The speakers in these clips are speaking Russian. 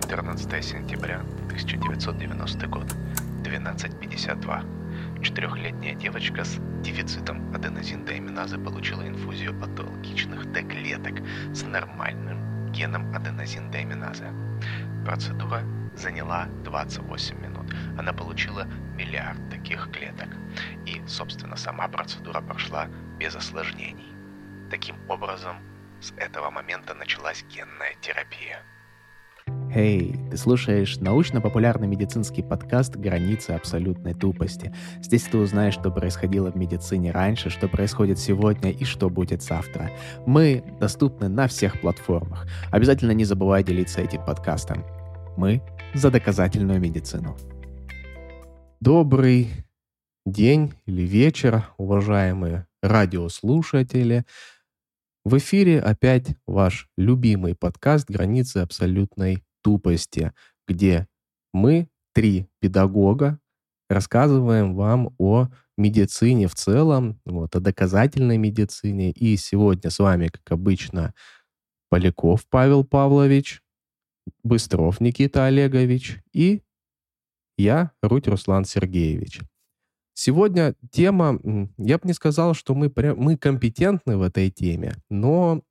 14 сентября 1990 год, 12.52. Четырехлетняя девочка с дефицитом аденозин-деаминазы получила инфузию патологичных Т-клеток с нормальным геном аденозин-деаминазы. Процедура заняла 28 минут. Она получила миллиард таких клеток. И, собственно, сама процедура прошла без осложнений. Таким образом, с этого момента началась генная терапия. Эй, ты слушаешь научно-популярный медицинский подкаст «Границы абсолютной тупости». Здесь ты узнаешь, что происходило в медицине раньше, что происходит сегодня и что будет завтра. Мы доступны на всех платформах. Обязательно не забывай делиться этим подкастом. Мы за доказательную медицину. Добрый день или вечер, уважаемые радиослушатели. В эфире опять ваш любимый подкаст «Границы абсолютной тупости», где мы, три педагога, рассказываем вам о медицине в целом, вот, о доказательной медицине. И сегодня с вами, как обычно, Поляков Павел Павлович, Быстров Никита Олегович и я, Руть Руслан Сергеевич. Сегодня тема, я бы не сказал, что мы, мы компетентны в этой теме, но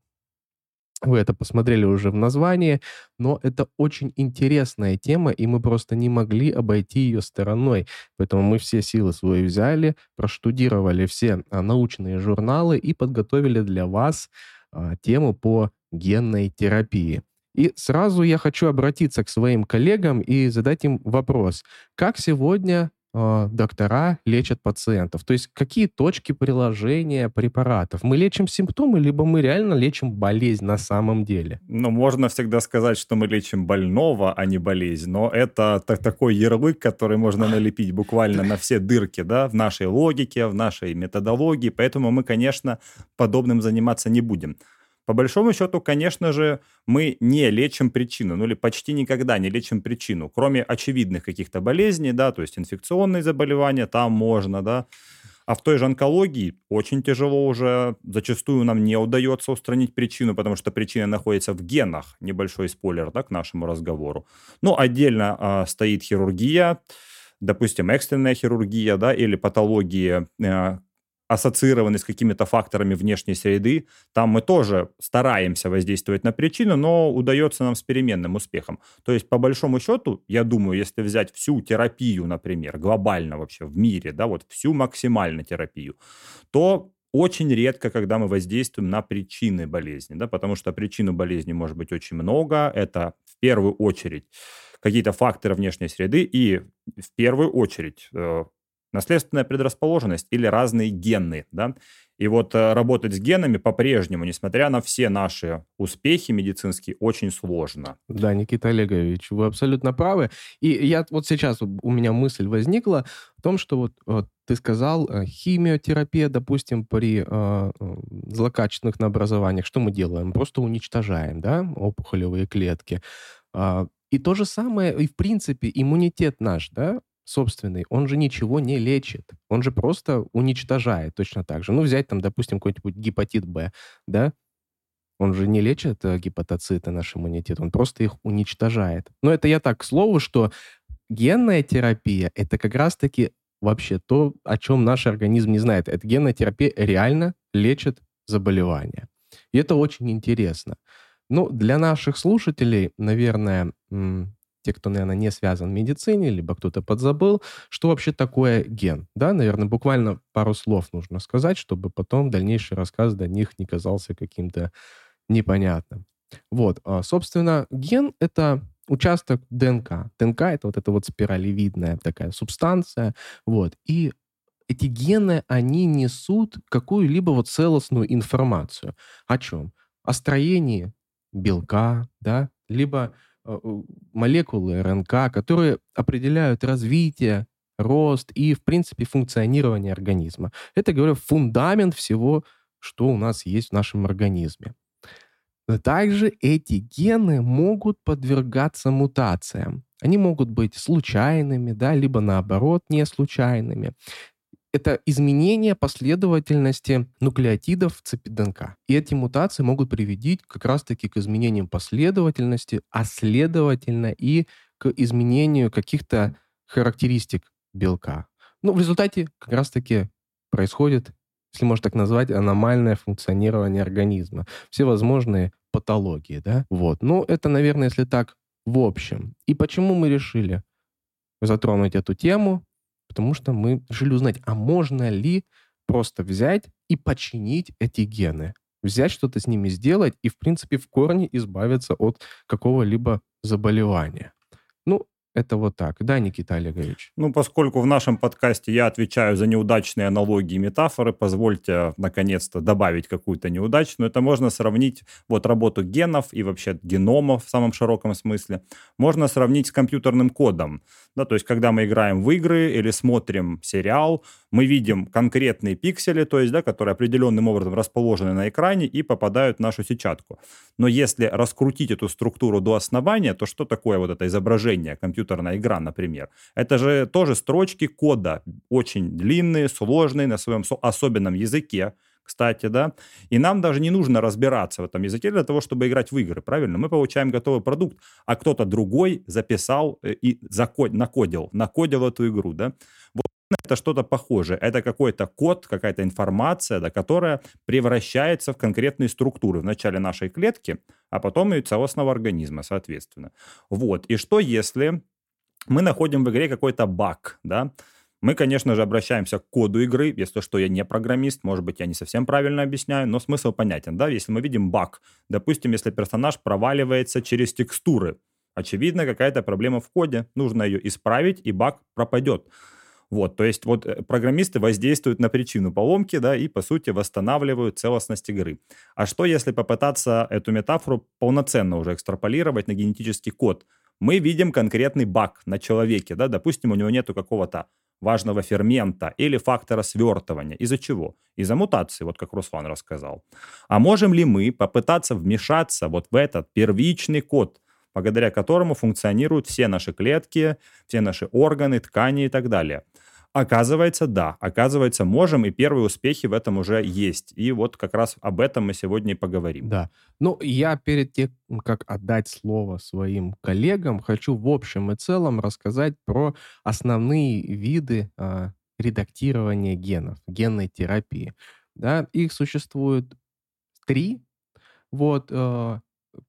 вы это посмотрели уже в названии, но это очень интересная тема, и мы просто не могли обойти ее стороной. Поэтому мы все силы свои взяли, проштудировали все а, научные журналы и подготовили для вас а, тему по генной терапии. И сразу я хочу обратиться к своим коллегам и задать им вопрос. Как сегодня э, доктора лечат пациентов? То есть какие точки приложения препаратов? Мы лечим симптомы, либо мы реально лечим болезнь на самом деле? Ну, можно всегда сказать, что мы лечим больного, а не болезнь, но это так, такой ярлык, который можно налепить буквально на все дырки, да, в нашей логике, в нашей методологии, поэтому мы, конечно, подобным заниматься не будем. По большому счету, конечно же, мы не лечим причину, ну или почти никогда не лечим причину, кроме очевидных каких-то болезней, да, то есть инфекционные заболевания, там можно, да, а в той же онкологии очень тяжело уже, зачастую нам не удается устранить причину, потому что причина находится в генах. Небольшой спойлер да, к нашему разговору. Ну, отдельно э, стоит хирургия, допустим, экстренная хирургия, да, или патологии, э, ассоциированы с какими-то факторами внешней среды. Там мы тоже стараемся воздействовать на причину, но удается нам с переменным успехом. То есть, по большому счету, я думаю, если взять всю терапию, например, глобально вообще в мире, да, вот всю максимальную терапию, то очень редко, когда мы воздействуем на причины болезни, да, потому что причин болезни может быть очень много. Это в первую очередь какие-то факторы внешней среды и в первую очередь э, наследственная предрасположенность или разные гены, да. И вот э, работать с генами по-прежнему, несмотря на все наши успехи медицинские, очень сложно. Да, Никита Олегович, вы абсолютно правы. И я вот сейчас у меня мысль возникла в том, что вот, вот ты сказал, э, химиотерапия, допустим, при э, злокачественных наобразованиях, что мы делаем? Просто уничтожаем, да, опухолевые клетки. Э, и то же самое, и в принципе иммунитет наш, да, собственный, он же ничего не лечит. Он же просто уничтожает точно так же. Ну, взять там, допустим, какой-нибудь гепатит Б, да? Он же не лечит э, гепатоциты, наш иммунитет, он просто их уничтожает. Но это я так к слову, что генная терапия — это как раз-таки вообще то, о чем наш организм не знает. Эта генная терапия реально лечит заболевания. И это очень интересно. Ну, для наших слушателей, наверное, те, кто, наверное, не связан в медицине, либо кто-то подзабыл, что вообще такое ген. Да, наверное, буквально пару слов нужно сказать, чтобы потом дальнейший рассказ до них не казался каким-то непонятным. Вот, а, собственно, ген — это участок ДНК. ДНК — это вот эта вот спиралевидная такая субстанция, вот, и эти гены, они несут какую-либо вот целостную информацию. О чем? О строении белка, да, либо молекулы РНК, которые определяют развитие, рост и, в принципе, функционирование организма. Это, говорю, фундамент всего, что у нас есть в нашем организме. Также эти гены могут подвергаться мутациям. Они могут быть случайными, да, либо наоборот не случайными. Это изменение последовательности нуклеотидов в цепи ДНК. И эти мутации могут приводить как раз-таки к изменениям последовательности, а следовательно и к изменению каких-то характеристик белка. Ну, в результате как раз-таки происходит, если можно так назвать, аномальное функционирование организма. Все возможные патологии, да? Вот. Ну, это, наверное, если так в общем. И почему мы решили затронуть эту тему? Потому что мы решили узнать, а можно ли просто взять и починить эти гены? Взять что-то с ними сделать и, в принципе, в корне избавиться от какого-либо заболевания. Ну, это вот так. Да, Никита Олегович? Ну, поскольку в нашем подкасте я отвечаю за неудачные аналогии и метафоры, позвольте наконец-то добавить какую-то неудачную. Это можно сравнить вот работу генов и вообще генома в самом широком смысле. Можно сравнить с компьютерным кодом. Да, то есть, когда мы играем в игры или смотрим сериал, мы видим конкретные пиксели, то есть, да, которые определенным образом расположены на экране и попадают в нашу сетчатку. Но если раскрутить эту структуру до основания, то что такое вот это изображение, компьютерная игра, например? Это же тоже строчки кода, очень длинные, сложные, на своем особенном языке, кстати, да. И нам даже не нужно разбираться в этом языке для того, чтобы играть в игры, правильно? Мы получаем готовый продукт, а кто-то другой записал э, и закод, накодил, накодил эту игру, да. Вот это что-то похожее. Это какой-то код, какая-то информация, да, которая превращается в конкретные структуры в начале нашей клетки, а потом и целостного организма, соответственно. Вот. И что если мы находим в игре какой-то баг, да, мы, конечно же, обращаемся к коду игры. Если что, я не программист, может быть, я не совсем правильно объясняю, но смысл понятен, да? Если мы видим баг, допустим, если персонаж проваливается через текстуры, очевидно, какая-то проблема в коде, нужно ее исправить, и баг пропадет. Вот, то есть вот э, программисты воздействуют на причину поломки, да, и, по сути, восстанавливают целостность игры. А что, если попытаться эту метафору полноценно уже экстраполировать на генетический код? Мы видим конкретный баг на человеке, да, допустим, у него нету какого-то важного фермента или фактора свертывания. Из-за чего? Из-за мутации, вот как Руслан рассказал. А можем ли мы попытаться вмешаться вот в этот первичный код, благодаря которому функционируют все наши клетки, все наши органы, ткани и так далее? Оказывается, да. Оказывается, можем, и первые успехи в этом уже есть. И вот как раз об этом мы сегодня и поговорим. Да. Ну, я перед тем, как отдать слово своим коллегам, хочу в общем и целом рассказать про основные виды э, редактирования генов, генной терапии. Да, их существует три. Вот. Э,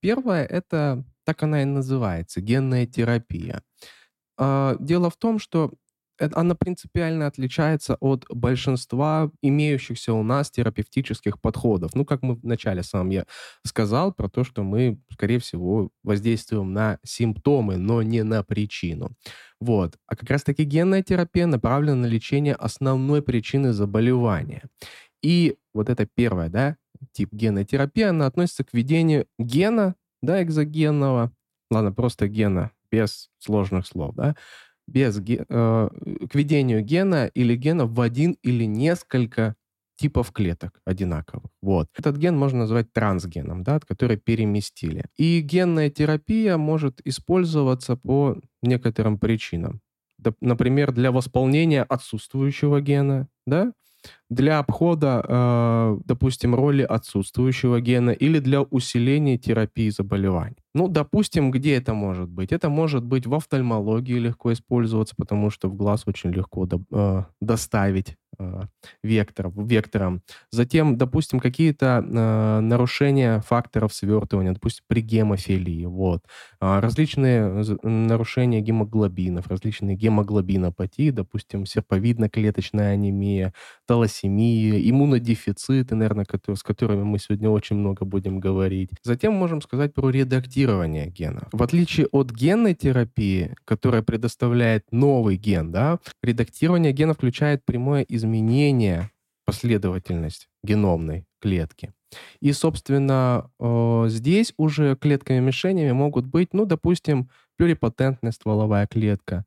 первое — это, так она и называется, генная терапия. Э, дело в том, что она принципиально отличается от большинства имеющихся у нас терапевтических подходов. Ну, как мы вначале сам я сказал про то, что мы, скорее всего, воздействуем на симптомы, но не на причину. Вот. А как раз-таки генная терапия направлена на лечение основной причины заболевания. И вот это первое, да, тип генной терапии, она относится к введению гена, да, экзогенного, ладно, просто гена, без сложных слов, да, без э, к введению гена или гена в один или несколько типов клеток одинаковых. Вот. Этот ген можно назвать трансгеном, да, который переместили. И генная терапия может использоваться по некоторым причинам. Например, для восполнения отсутствующего гена, да, для обхода, э, допустим, роли отсутствующего гена или для усиления терапии заболеваний. Ну, допустим, где это может быть? Это может быть в офтальмологии легко использоваться, потому что в глаз очень легко до, э, доставить э, вектор, вектором. Затем, допустим, какие-то э, нарушения факторов свертывания, допустим, при гемофилии. Вот. Э, различные нарушения гемоглобинов, различные гемоглобинопатии, допустим, серповидно-клеточная анемия, талассемия, иммунодефициты, наверное, которые, с которыми мы сегодня очень много будем говорить. Затем можем сказать про редактирование гена. В отличие от генной терапии, которая предоставляет новый ген, да, редактирование гена включает прямое изменение последовательность геномной клетки. И, собственно, э, здесь уже клетками-мишенями могут быть, ну, допустим, плюрипотентная стволовая клетка,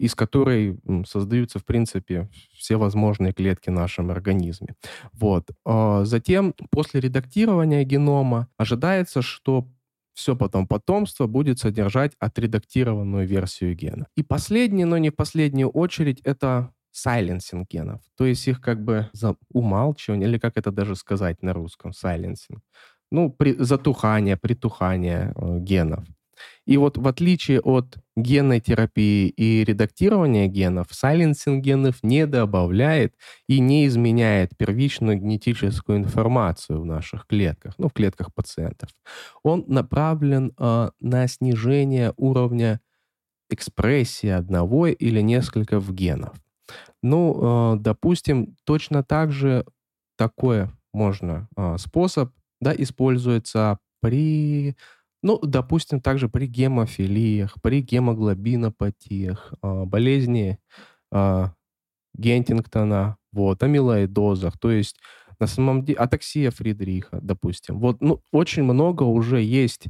из которой создаются, в принципе, все возможные клетки в нашем организме. Вот. А затем, после редактирования генома, ожидается, что все потом потомство будет содержать отредактированную версию гена. И последний, но не в последнюю очередь, это сайленсинг генов. То есть их как бы за умалчивание, или как это даже сказать на русском, сайленсинг. Ну, при, затухание, притухание э, генов. И вот в отличие от генной терапии и редактирования генов, сайленсинг генов не добавляет и не изменяет первичную генетическую информацию в наших клетках, ну, в клетках пациентов. Он направлен э, на снижение уровня экспрессии одного или нескольких генов. Ну, э, допустим, точно так же такой можно э, способ да, используется при ну, допустим, также при гемофилиях, при гемоглобинопатиях, а, болезни а, Гентингтона, вот, амилоидозах, то есть на самом деле атаксия Фридриха, допустим. Вот, ну, очень много уже есть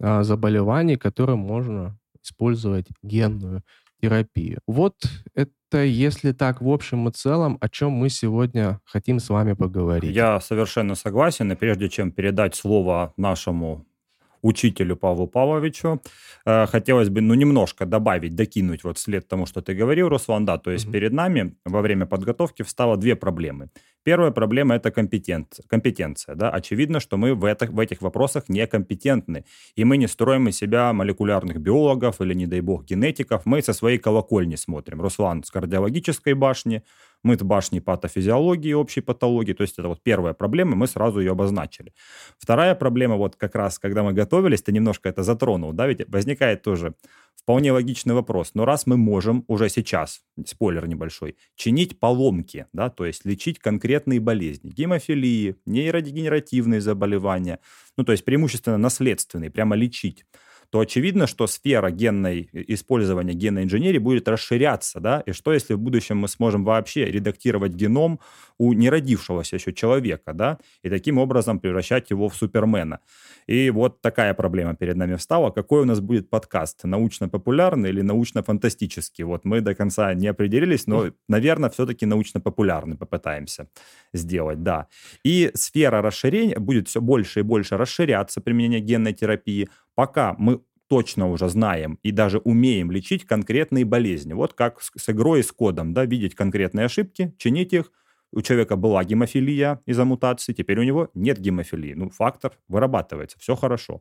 а, заболеваний, которые можно использовать генную терапию. Вот это, если так, в общем и целом, о чем мы сегодня хотим с вами поговорить. Я совершенно согласен, и прежде чем передать слово нашему учителю Павлу Павловичу. Э, хотелось бы, ну, немножко добавить, докинуть вот след тому, что ты говорил, Руслан, да, то есть mm-hmm. перед нами во время подготовки встало две проблемы. Первая проблема – это компетенция, компетенция. Да? Очевидно, что мы в, это, в этих вопросах некомпетентны, и мы не строим из себя молекулярных биологов или, не дай бог, генетиков. Мы со своей колокольни смотрим. Руслан с кардиологической башни, мы с башни патофизиологии, общей патологии. То есть это вот первая проблема, мы сразу ее обозначили. Вторая проблема, вот как раз, когда мы готовились, ты немножко это затронул, да, ведь возникает тоже вполне логичный вопрос. Но раз мы можем уже сейчас, спойлер небольшой, чинить поломки, да, то есть лечить конкретные болезни, гемофилии, нейродегенеративные заболевания, ну, то есть преимущественно наследственные, прямо лечить, то очевидно, что сфера генной, использования генной инженерии будет расширяться, да, и что если в будущем мы сможем вообще редактировать геном у неродившегося еще человека, да, и таким образом превращать его в супермена. И вот такая проблема перед нами встала. Какой у нас будет подкаст? Научно-популярный или научно-фантастический? Вот мы до конца не определились, но, наверное, все-таки научно-популярный попытаемся сделать, да. И сфера расширения будет все больше и больше расширяться, применение генной терапии, пока мы точно уже знаем и даже умеем лечить конкретные болезни. Вот как с, с игрой, с кодом, да, видеть конкретные ошибки, чинить их. У человека была гемофилия из-за мутации, теперь у него нет гемофилии. Ну, фактор вырабатывается, все хорошо.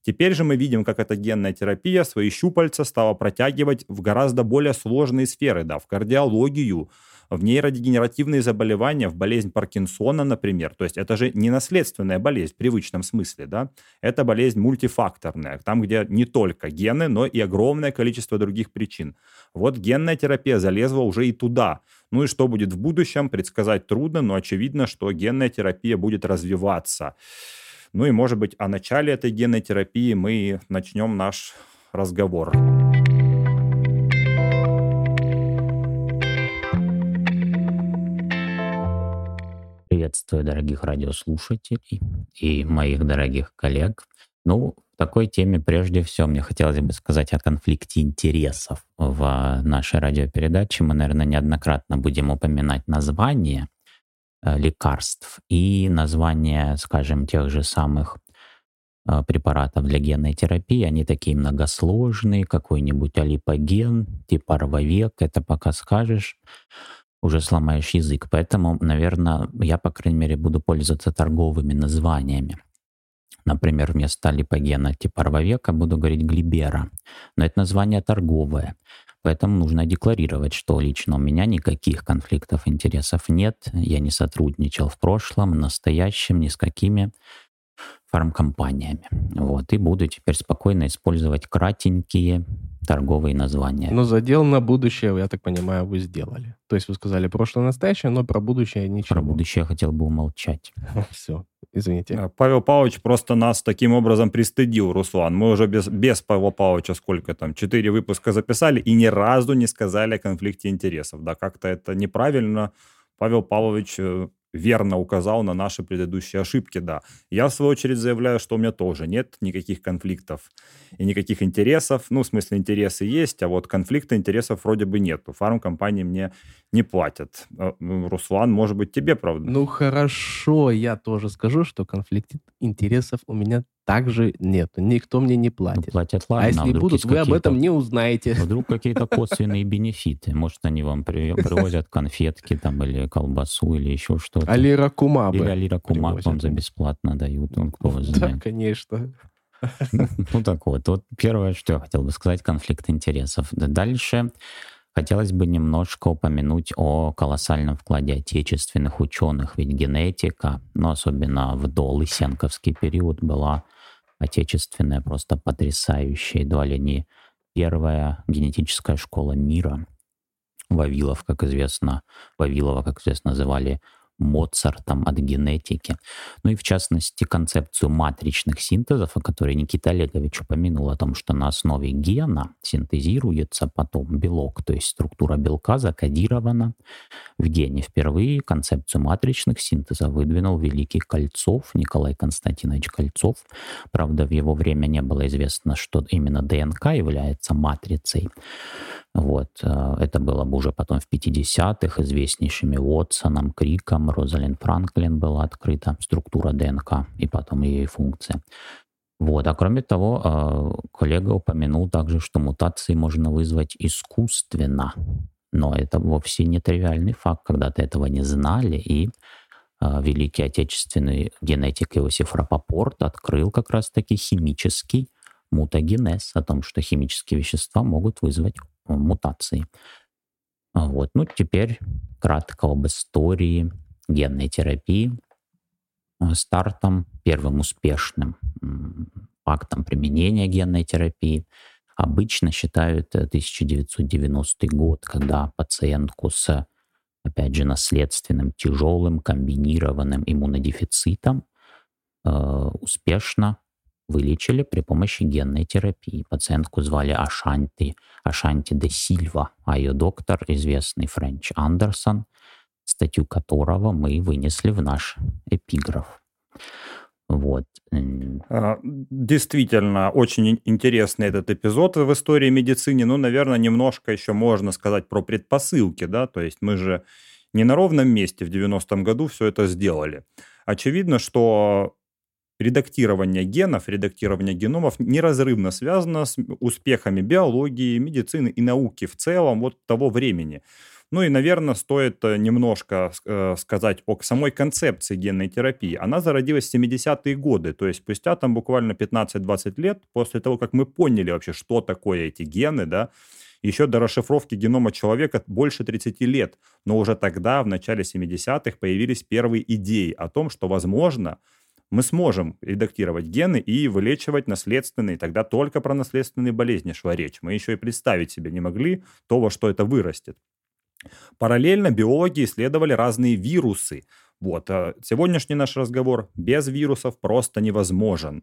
Теперь же мы видим, как эта генная терапия свои щупальца стала протягивать в гораздо более сложные сферы, да, в кардиологию, в нейродегенеративные заболевания, в болезнь Паркинсона, например. То есть это же не наследственная болезнь в привычном смысле, да? Это болезнь мультифакторная, там, где не только гены, но и огромное количество других причин. Вот генная терапия залезла уже и туда. Ну и что будет в будущем, предсказать трудно, но очевидно, что генная терапия будет развиваться. Ну и, может быть, о начале этой генной терапии мы начнем наш разговор. Приветствую дорогих радиослушателей и моих дорогих коллег. Ну, в такой теме прежде всего мне хотелось бы сказать о конфликте интересов в нашей радиопередаче. Мы, наверное, неоднократно будем упоминать название э, лекарств и название, скажем, тех же самых э, препаратов для генной терапии. Они такие многосложные, какой-нибудь алипоген, типа рвовек, это пока скажешь уже сломаешь язык. Поэтому, наверное, я, по крайней мере, буду пользоваться торговыми названиями. Например, вместо липогена типа рвовека буду говорить глибера. Но это название торговое. Поэтому нужно декларировать, что лично у меня никаких конфликтов интересов нет. Я не сотрудничал в прошлом, настоящем, ни с какими фармкомпаниями. Вот, и буду теперь спокойно использовать кратенькие торговые названия. Но задел на будущее, я так понимаю, вы сделали. То есть вы сказали прошлое, настоящее, но про будущее ничего. Про будущее я хотел бы умолчать. Все, извините. Павел Павлович просто нас таким образом пристыдил, Руслан. Мы уже без, без Павла Павловича сколько там, четыре выпуска записали и ни разу не сказали о конфликте интересов. Да, как-то это неправильно. Павел Павлович э, верно указал на наши предыдущие ошибки, да. Я, в свою очередь, заявляю, что у меня тоже нет никаких конфликтов и никаких интересов. Ну, в смысле, интересы есть, а вот конфликта интересов вроде бы нету. Фармкомпании мне не платят. А, ну, Руслан, может быть, тебе, правда? Ну, хорошо, я тоже скажу, что конфликт интересов у меня также нет. Никто мне не Ну, платит. платят, а ладно, если и вдруг будут, вы об этом не узнаете. Вдруг какие-то косвенные бенефиты. Может, они вам при- привозят конфетки там или колбасу или еще что-то. Алира Кумабы. Или Алира Кумак вам за бесплатно дают, ну, кто Да, знает. конечно. Ну так вот, вот первое, что я хотел бы сказать, конфликт интересов. Да Дальше хотелось бы немножко упомянуть о колоссальном вкладе отечественных ученых, ведь генетика, ну особенно в долысенковский период, была отечественная, просто потрясающая, едва ли не первая генетическая школа мира. Вавилов, как известно, Вавилова, как известно, называли Моцартом от генетики. Ну и в частности концепцию матричных синтезов, о которой Никита Олегович упомянул, о том, что на основе гена синтезируется потом белок, то есть структура белка закодирована в гене. Впервые концепцию матричных синтезов выдвинул великий Кольцов, Николай Константинович Кольцов. Правда, в его время не было известно, что именно ДНК является матрицей. Вот. э, Это было бы уже потом в 50-х известнейшими Уотсоном, Криком, Розалин Франклин была открыта структура ДНК и потом ее функция. Вот. А кроме того, э, коллега упомянул также, что мутации можно вызвать искусственно. Но это вовсе не тривиальный факт, когда-то этого не знали, и э, великий отечественный генетик Иосиф Рапопорт открыл как раз-таки химический мутагенез, о том, что химические вещества могут вызвать э, мутации. А Вот. Ну, теперь кратко об истории генной терапии. Э, Стартом, первым успешным м, фактом применения генной терапии обычно считают э, 1990 год, когда пациентку с, опять же, наследственным тяжелым комбинированным иммунодефицитом э, успешно вылечили при помощи генной терапии. Пациентку звали Ашанти, Ашанти де Сильва, а ее доктор, известный Френч Андерсон, статью которого мы вынесли в наш эпиграф. Вот. А, Действительно, очень ин- интересный этот эпизод в истории медицины. Ну, наверное, немножко еще можно сказать про предпосылки, да, то есть мы же не на ровном месте в 90-м году все это сделали. Очевидно, что редактирование генов, редактирование геномов неразрывно связано с успехами биологии, медицины и науки в целом вот того времени. Ну и, наверное, стоит э, немножко э, сказать о самой концепции генной терапии. Она зародилась в 70-е годы, то есть спустя там буквально 15-20 лет после того, как мы поняли вообще, что такое эти гены, да, еще до расшифровки генома человека больше 30 лет. Но уже тогда, в начале 70-х, появились первые идеи о том, что, возможно, мы сможем редактировать гены и вылечивать наследственные, тогда только про наследственные болезни шла речь. Мы еще и представить себе не могли то, во что это вырастет. Параллельно биологи исследовали разные вирусы. Вот. а Сегодняшний наш разговор без вирусов просто невозможен.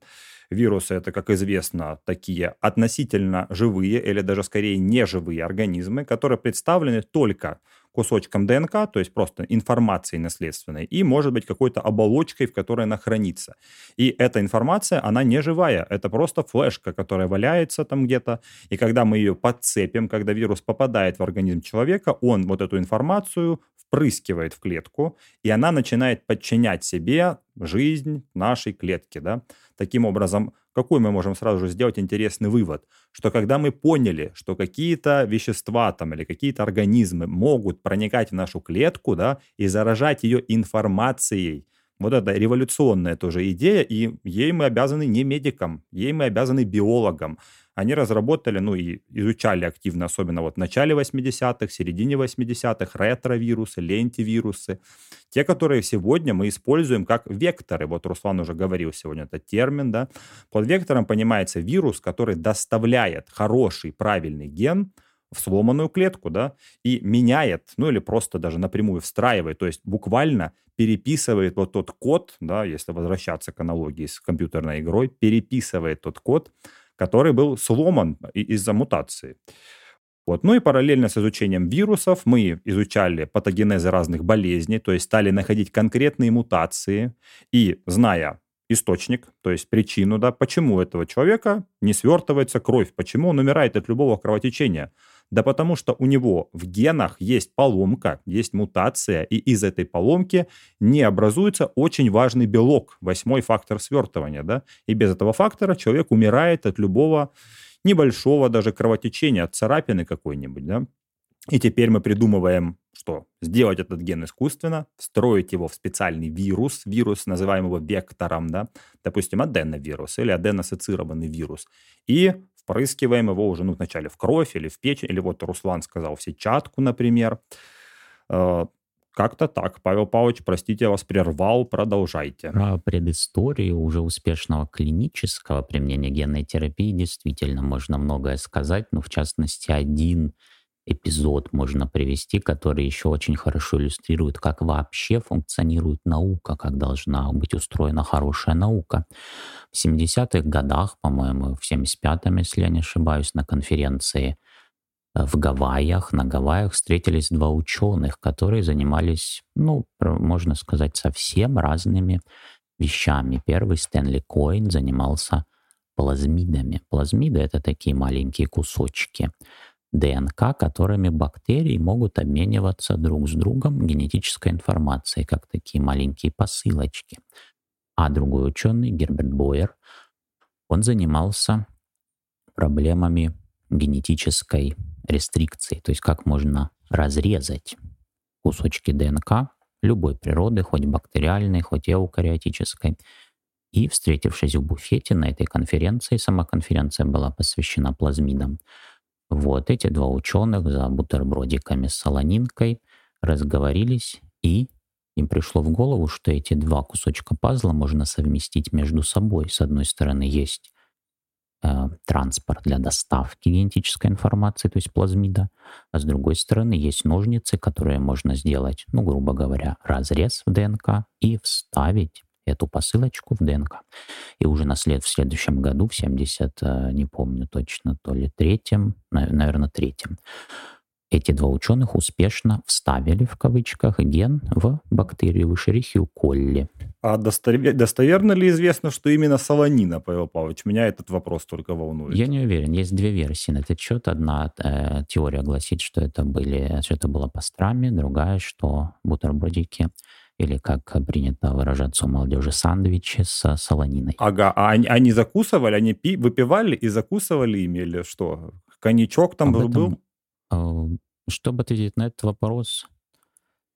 Вирусы это, как известно, такие относительно живые или даже скорее неживые организмы, которые представлены только кусочком ДНК, то есть просто информацией наследственной, и может быть какой-то оболочкой, в которой она хранится. И эта информация, она не живая, это просто флешка, которая валяется там где-то, и когда мы ее подцепим, когда вирус попадает в организм человека, он вот эту информацию впрыскивает в клетку, и она начинает подчинять себе жизнь нашей клетки. Да? Таким образом, какой мы можем сразу же сделать интересный вывод? Что когда мы поняли, что какие-то вещества там, или какие-то организмы могут проникать в нашу клетку да, и заражать ее информацией, вот это революционная тоже идея, и ей мы обязаны не медикам, ей мы обязаны биологам. Они разработали, ну и изучали активно, особенно вот в начале 80-х, середине 80-х, ретровирусы, лентивирусы. Те, которые сегодня мы используем как векторы. Вот Руслан уже говорил сегодня этот термин, да. Под вектором понимается вирус, который доставляет хороший, правильный ген в сломанную клетку, да, и меняет, ну или просто даже напрямую встраивает, то есть буквально переписывает вот тот код, да, если возвращаться к аналогии с компьютерной игрой, переписывает тот код, который был сломан из-за мутации. Вот. Ну и параллельно с изучением вирусов мы изучали патогенезы разных болезней, то есть стали находить конкретные мутации и, зная источник, то есть причину, да, почему этого человека не свертывается кровь, почему он умирает от любого кровотечения. Да потому что у него в генах есть поломка, есть мутация, и из этой поломки не образуется очень важный белок, восьмой фактор свертывания, да, и без этого фактора человек умирает от любого небольшого даже кровотечения, от царапины какой-нибудь, да. И теперь мы придумываем, что сделать этот ген искусственно, встроить его в специальный вирус, вирус, называемого вектором, да, допустим, аденовирус или аденоассоциированный вирус, и впрыскиваем его уже, ну, вначале в кровь или в печень, или вот Руслан сказал, в сетчатку, например. Э, как-то так. Павел Павлович, простите, я вас прервал, продолжайте. Про предысторию уже успешного клинического применения генной терапии действительно можно многое сказать, но в частности один эпизод можно привести, который еще очень хорошо иллюстрирует, как вообще функционирует наука, как должна быть устроена хорошая наука. В 70-х годах, по-моему, в 75-м, если я не ошибаюсь, на конференции э, в Гавайях, на Гавайях встретились два ученых, которые занимались, ну, можно сказать, совсем разными вещами. Первый, Стэнли Коин, занимался плазмидами. Плазмиды — это такие маленькие кусочки ДНК, которыми бактерии могут обмениваться друг с другом генетической информацией, как такие маленькие посылочки. А другой ученый, Герберт Бойер, он занимался проблемами генетической рестрикции, то есть как можно разрезать кусочки ДНК любой природы, хоть бактериальной, хоть эукариотической. И, встретившись в буфете на этой конференции, сама конференция была посвящена плазмидам, вот эти два ученых за бутербродиками с солонинкой разговорились, и им пришло в голову, что эти два кусочка пазла можно совместить между собой. С одной стороны есть э, транспорт для доставки генетической информации, то есть плазмида, а с другой стороны есть ножницы, которые можно сделать, ну, грубо говоря, разрез в ДНК и вставить эту посылочку в ДНК. И уже на след, в следующем году, в 70, э, не помню точно, то ли третьем, наверное, третьем, эти два ученых успешно вставили в кавычках ген в бактерию Вышерихию колли. А достовер... достоверно ли известно, что именно солонина, Павел Павлович? Меня этот вопрос только волнует. Я не уверен. Есть две версии на этот счет. Одна э, теория гласит, что это, были, что это было пастрами, другая, что бутербродики или, как принято выражаться у молодежи, сандвичи с солониной. Ага, а они, они закусывали, они пи, выпивали и закусывали ими или что? Коньячок там Об был? Этом, чтобы ответить на этот вопрос,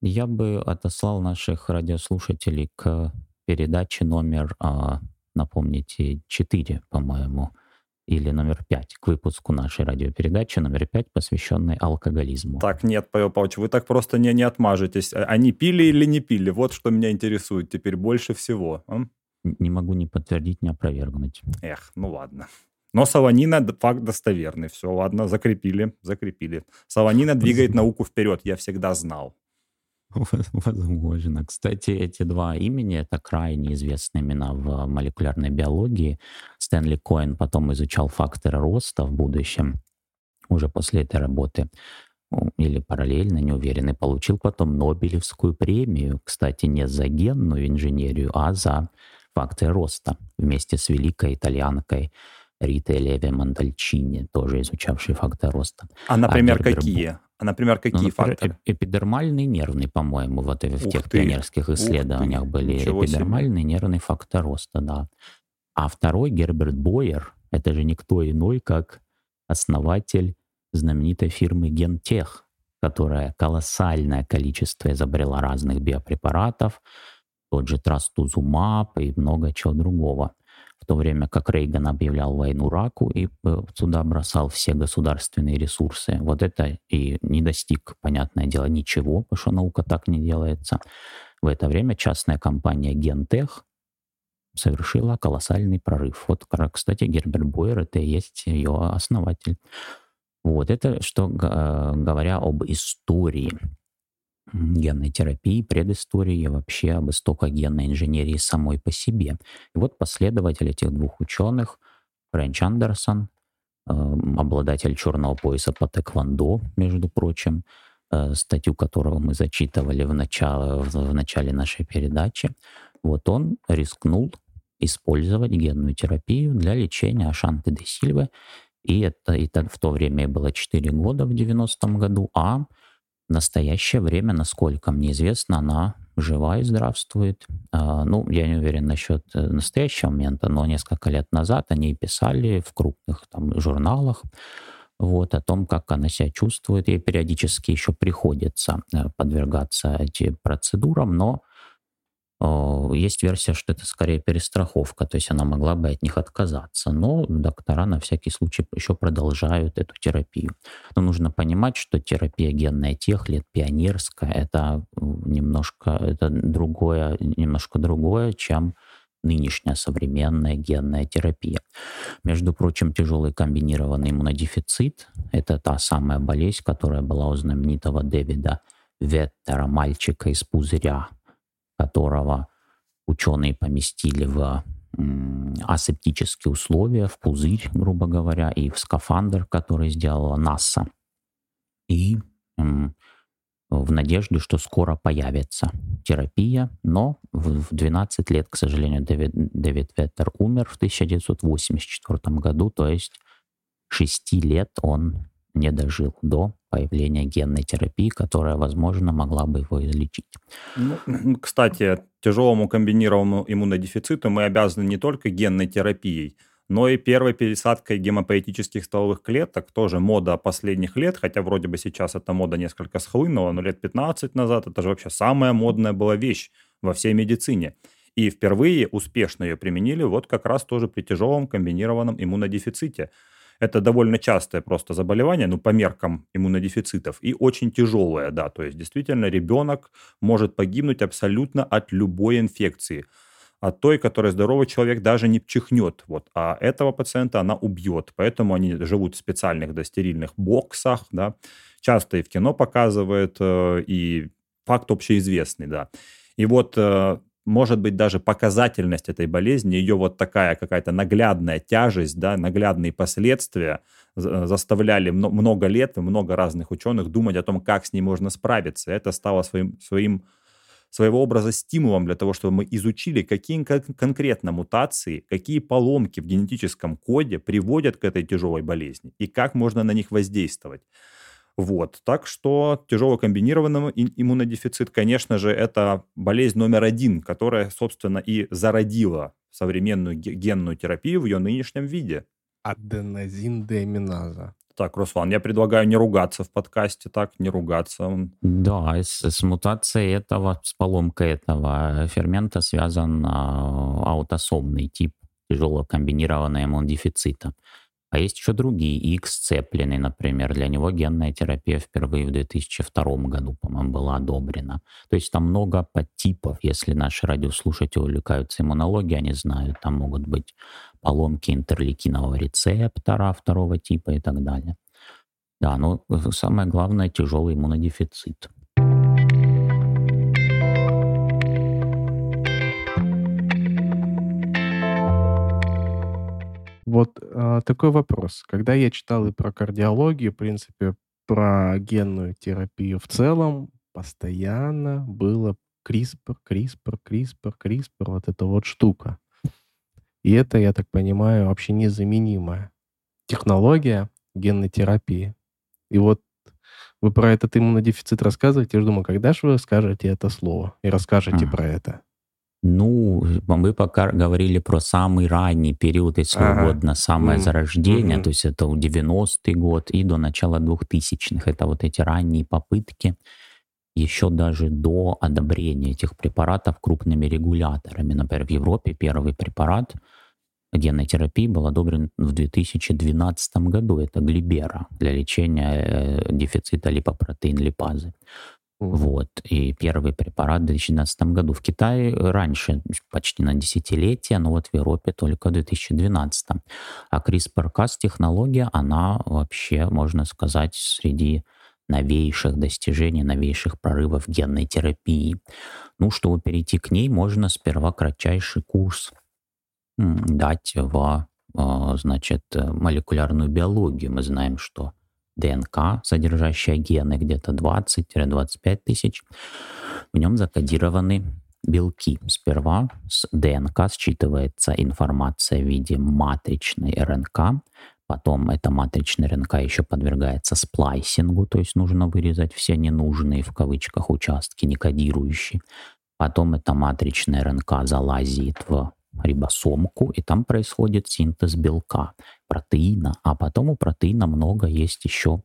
я бы отослал наших радиослушателей к передаче номер, а, напомните, 4, по-моему, или номер пять к выпуску нашей радиопередачи номер пять, посвященной алкоголизму. Так, нет, Павел Павлович, вы так просто не, не отмажетесь. А, они пили или не пили? Вот что меня интересует теперь больше всего. А? Не могу ни подтвердить, ни опровергнуть. Эх, ну ладно. Но Саванина факт достоверный. Все, ладно, закрепили, закрепили. Саванина двигает науку вперед, я всегда знал. Возможно. Кстати, эти два имени — это крайне известные имена в молекулярной биологии. Стэнли Коэн потом изучал факторы роста в будущем, уже после этой работы или параллельно, не уверен, и получил потом Нобелевскую премию, кстати, не за генную инженерию, а за факторы роста вместе с великой итальянкой Ритой Леви Монтальчини, тоже изучавшей факторы роста. А, например, а какие? А, например, какие ну, например, факторы? Эпидермальный нервный, по-моему, вот в Ух тех ты. пионерских исследованиях Ух были Ничего эпидермальный себе. нервный фактор роста, да. А второй Герберт Бойер, это же никто иной, как основатель знаменитой фирмы Гентех, которая колоссальное количество изобрела разных биопрепаратов, тот же трастузумаб и много чего другого в то время как Рейган объявлял войну раку и э, сюда бросал все государственные ресурсы. Вот это и не достиг, понятное дело, ничего, потому что наука так не делается. В это время частная компания Гентех совершила колоссальный прорыв. Вот, кстати, Герберт Бойер — это и есть ее основатель. Вот это, что говоря об истории генной терапии, предыстории вообще об истоках генной инженерии самой по себе. И вот последователь этих двух ученых, Френч Андерсон, э, обладатель черного пояса по тэквондо, между прочим, э, статью которого мы зачитывали в начале, в, в начале нашей передачи, вот он рискнул использовать генную терапию для лечения Ашанты де Сильвы. И это, это в то время было 4 года в 90-м году, а в настоящее время, насколько мне известно, она жива и здравствует. А, ну, я не уверен насчет э, настоящего момента, но несколько лет назад они писали в крупных там журналах вот, о том, как она себя чувствует. Ей периодически еще приходится э, подвергаться этим процедурам, но есть версия, что это скорее перестраховка, то есть она могла бы от них отказаться, но доктора на всякий случай еще продолжают эту терапию. Но нужно понимать, что терапия генная тех лет, пионерская, это немножко, это другое, немножко другое, чем нынешняя современная генная терапия. Между прочим, тяжелый комбинированный иммунодефицит – это та самая болезнь, которая была у знаменитого Дэвида Веттера, мальчика из пузыря, которого ученые поместили в асептические условия, в пузырь, грубо говоря, и в скафандр, который сделала НАСА. И в надежде, что скоро появится терапия, но в 12 лет, к сожалению, Дэвид, Дэвид Веттер умер в 1984 году, то есть 6 лет он не дожил до появления генной терапии, которая, возможно, могла бы его излечить. Ну, кстати, тяжелому комбинированному иммунодефициту мы обязаны не только генной терапией, но и первой пересадкой гемопоэтических стволовых клеток, тоже мода последних лет, хотя вроде бы сейчас эта мода несколько схлынула, но лет 15 назад это же вообще самая модная была вещь во всей медицине. И впервые успешно ее применили вот как раз тоже при тяжелом комбинированном иммунодефиците – это довольно частое просто заболевание, ну, по меркам иммунодефицитов, и очень тяжелое, да, то есть действительно ребенок может погибнуть абсолютно от любой инфекции, от той, которой здоровый человек даже не чихнет, вот, а этого пациента она убьет, поэтому они живут в специальных, да, стерильных боксах, да, часто и в кино показывают, э, и факт общеизвестный, да. И вот э, может быть, даже показательность этой болезни, ее вот такая какая-то наглядная тяжесть, да, наглядные последствия заставляли много лет, много разных ученых думать о том, как с ней можно справиться. Это стало своим, своим своего образа стимулом для того, чтобы мы изучили, какие конкретно мутации, какие поломки в генетическом коде приводят к этой тяжелой болезни и как можно на них воздействовать. Вот. Так что тяжело комбинированный иммунодефицит, конечно же, это болезнь номер один, которая, собственно, и зародила современную генную терапию в ее нынешнем виде. Аденозин-деаминаза. Так, Руслан, я предлагаю не ругаться в подкасте, так, не ругаться. Да, с, с мутацией этого, с поломкой этого фермента связан а, аутосомный тип тяжелого комбинированного иммунодефицита. А есть еще другие, X цепленный, например, для него генная терапия впервые в 2002 году, по-моему, была одобрена. То есть там много подтипов, если наши радиослушатели увлекаются иммунологией, они знают, там могут быть поломки интерлейкинового рецептора второго типа и так далее. Да, но самое главное тяжелый иммунодефицит. Вот а, такой вопрос. Когда я читал и про кардиологию, в принципе, про генную терапию в целом, постоянно было CRISPR, CRISPR, CRISPR, CRISPR, вот эта вот штука. И это, я так понимаю, вообще незаменимая технология генной терапии. И вот вы про этот иммунодефицит рассказываете, я думаю, когда же вы скажете это слово и расскажете mm. про это? Ну, мы пока говорили про самый ранний период, если ага. угодно, самое mm. зарождение, mm-hmm. то есть это 90-й год и до начала 2000-х. Это вот эти ранние попытки еще даже до одобрения этих препаратов крупными регуляторами. Например, в Европе первый препарат генной терапии был одобрен в 2012 году. Это глибера для лечения э, дефицита липопротеин липазы. Вот. И первый препарат в 2012 году. В Китае раньше, почти на десятилетие, но вот в Европе только в 2012. А CRISPR-Cas технология, она вообще, можно сказать, среди новейших достижений, новейших прорывов генной терапии. Ну, чтобы перейти к ней, можно сперва кратчайший курс дать в, а, значит, молекулярную биологию. Мы знаем, что ДНК, содержащая гены где-то 20-25 тысяч. В нем закодированы белки. Сперва с ДНК считывается информация в виде матричной РНК, потом эта матричная РНК еще подвергается сплайсингу, то есть нужно вырезать все ненужные в кавычках участки, не кодирующие. Потом эта матричная РНК залазит в рибосомку, и там происходит синтез белка, протеина, а потом у протеина много есть еще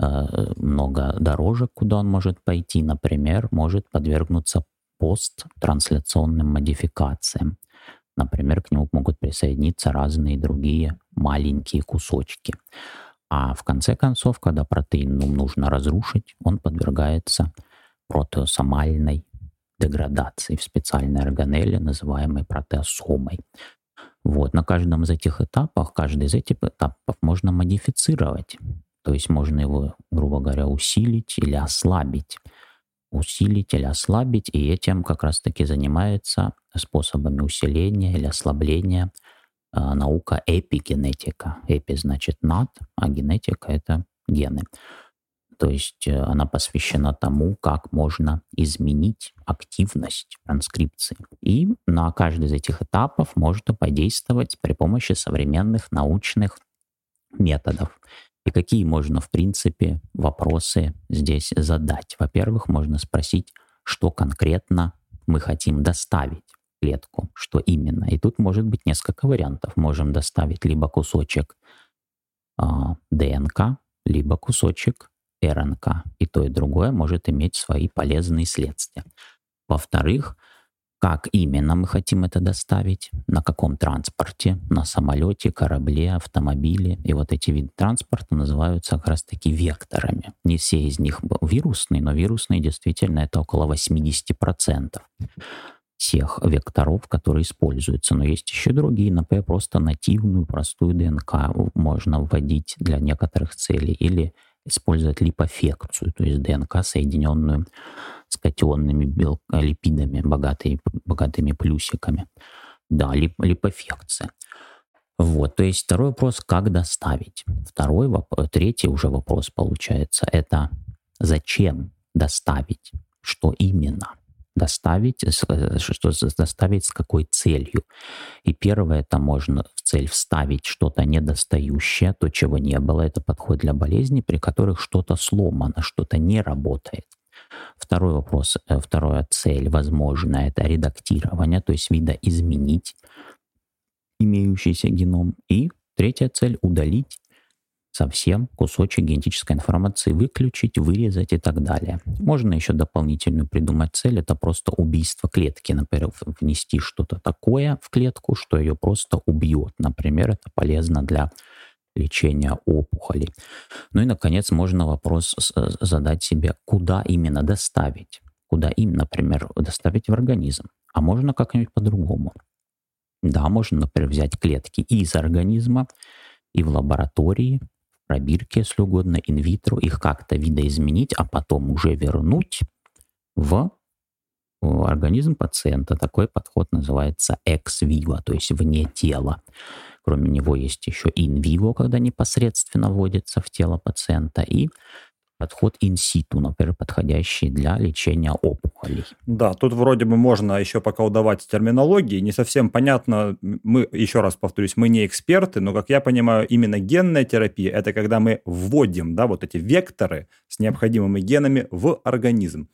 э, много дорожек, куда он может пойти. Например, может подвергнуться посттрансляционным модификациям. Например, к нему могут присоединиться разные другие маленькие кусочки. А в конце концов, когда протеин ну, нужно разрушить, он подвергается протеосомальной деградации в специальной органелле, называемой протеосомой. Вот, на каждом из этих этапов, каждый из этих этапов можно модифицировать. То есть можно его, грубо говоря, усилить или ослабить. Усилить или ослабить, и этим как раз-таки занимается способами усиления или ослабления э, наука эпигенетика. Эпи значит над, а генетика — это гены. То есть э, она посвящена тому, как можно изменить активность транскрипции. И на каждый из этих этапов можно подействовать при помощи современных научных методов. И какие можно, в принципе, вопросы здесь задать? Во-первых, можно спросить, что конкретно мы хотим доставить клетку, что именно. И тут может быть несколько вариантов. Можем доставить либо кусочек э, ДНК, либо кусочек РНК. И то, и другое может иметь свои полезные следствия. Во-вторых, как именно мы хотим это доставить, на каком транспорте, на самолете, корабле, автомобиле. И вот эти виды транспорта называются как раз-таки векторами. Не все из них вирусные, но вирусные действительно это около 80% всех векторов, которые используются. Но есть еще другие, например, просто нативную, простую ДНК можно вводить для некоторых целей или использовать липофекцию, то есть ДНК, соединенную с катионными бел... липидами, богатыми, богатыми плюсиками. Да, лип... липофекция. Вот, то есть второй вопрос, как доставить. Второй вопрос, третий уже вопрос получается, это зачем доставить, что именно доставить, э, что доставить с какой целью. И первое, это можно в цель вставить что-то недостающее, то, чего не было. Это подход для болезней, при которых что-то сломано, что-то не работает. Второй вопрос, э, вторая цель, возможно, это редактирование, то есть видоизменить имеющийся геном. И третья цель — удалить совсем кусочек генетической информации выключить, вырезать и так далее. Можно еще дополнительную придумать цель, это просто убийство клетки. Например, внести что-то такое в клетку, что ее просто убьет. Например, это полезно для лечения опухолей. Ну и, наконец, можно вопрос задать себе, куда именно доставить. Куда им, например, доставить в организм. А можно как-нибудь по-другому. Да, можно, например, взять клетки из организма и в лаборатории пробирки, если угодно, инвитро, их как-то видоизменить, а потом уже вернуть в организм пациента. Такой подход называется ex vivo, то есть вне тела. Кроме него есть еще vivo, когда непосредственно вводится в тело пациента, и подход инситу, например, подходящий для лечения опухолей. Да, тут вроде бы можно еще пока удавать терминологии. Не совсем понятно, мы, еще раз повторюсь, мы не эксперты, но, как я понимаю, именно генная терапия – это когда мы вводим да, вот эти векторы с необходимыми генами в организм.